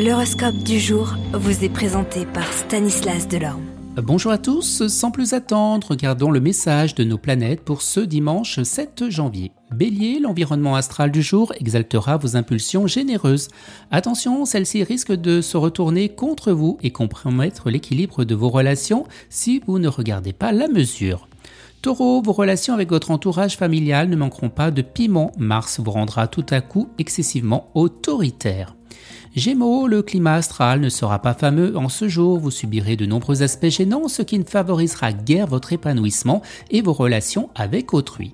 L'horoscope du jour vous est présenté par Stanislas Delorme. Bonjour à tous, sans plus attendre, regardons le message de nos planètes pour ce dimanche 7 janvier. Bélier, l'environnement astral du jour exaltera vos impulsions généreuses. Attention, celles-ci risquent de se retourner contre vous et compromettre l'équilibre de vos relations si vous ne regardez pas la mesure. Taureau, vos relations avec votre entourage familial ne manqueront pas de piment. Mars vous rendra tout à coup excessivement autoritaire. Gémeaux, le climat astral ne sera pas fameux en ce jour, vous subirez de nombreux aspects gênants, ce qui ne favorisera guère votre épanouissement et vos relations avec autrui.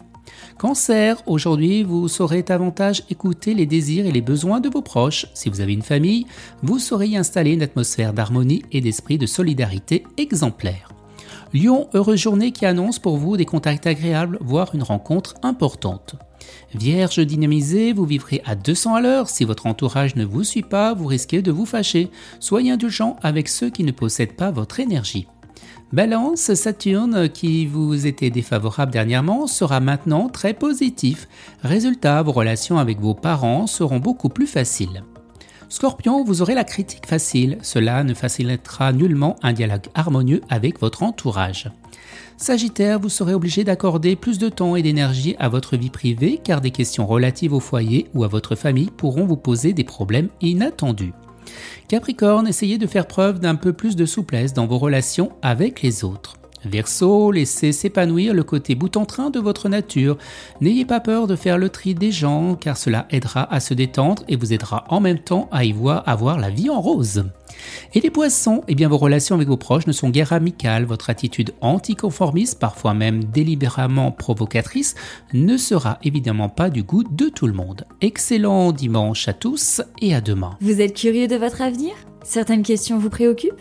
Cancer, aujourd'hui vous saurez davantage écouter les désirs et les besoins de vos proches. Si vous avez une famille, vous saurez y installer une atmosphère d'harmonie et d'esprit de solidarité exemplaire. Lion, heureuse journée qui annonce pour vous des contacts agréables, voire une rencontre importante. Vierge dynamisée, vous vivrez à 200 à l'heure. Si votre entourage ne vous suit pas, vous risquez de vous fâcher. Soyez indulgent avec ceux qui ne possèdent pas votre énergie. Balance, Saturne, qui vous était défavorable dernièrement, sera maintenant très positif. Résultat, vos relations avec vos parents seront beaucoup plus faciles. Scorpion, vous aurez la critique facile. Cela ne facilitera nullement un dialogue harmonieux avec votre entourage. Sagittaire, vous serez obligé d'accorder plus de temps et d'énergie à votre vie privée car des questions relatives au foyer ou à votre famille pourront vous poser des problèmes inattendus. Capricorne, essayez de faire preuve d'un peu plus de souplesse dans vos relations avec les autres. Verseau, laissez s'épanouir le côté bout en train de votre nature. N'ayez pas peur de faire le tri des gens, car cela aidera à se détendre et vous aidera en même temps à y voir la vie en rose. Et les poissons, eh bien vos relations avec vos proches ne sont guère amicales, votre attitude anticonformiste, parfois même délibérément provocatrice, ne sera évidemment pas du goût de tout le monde. Excellent dimanche à tous et à demain. Vous êtes curieux de votre avenir? Certaines questions vous préoccupent?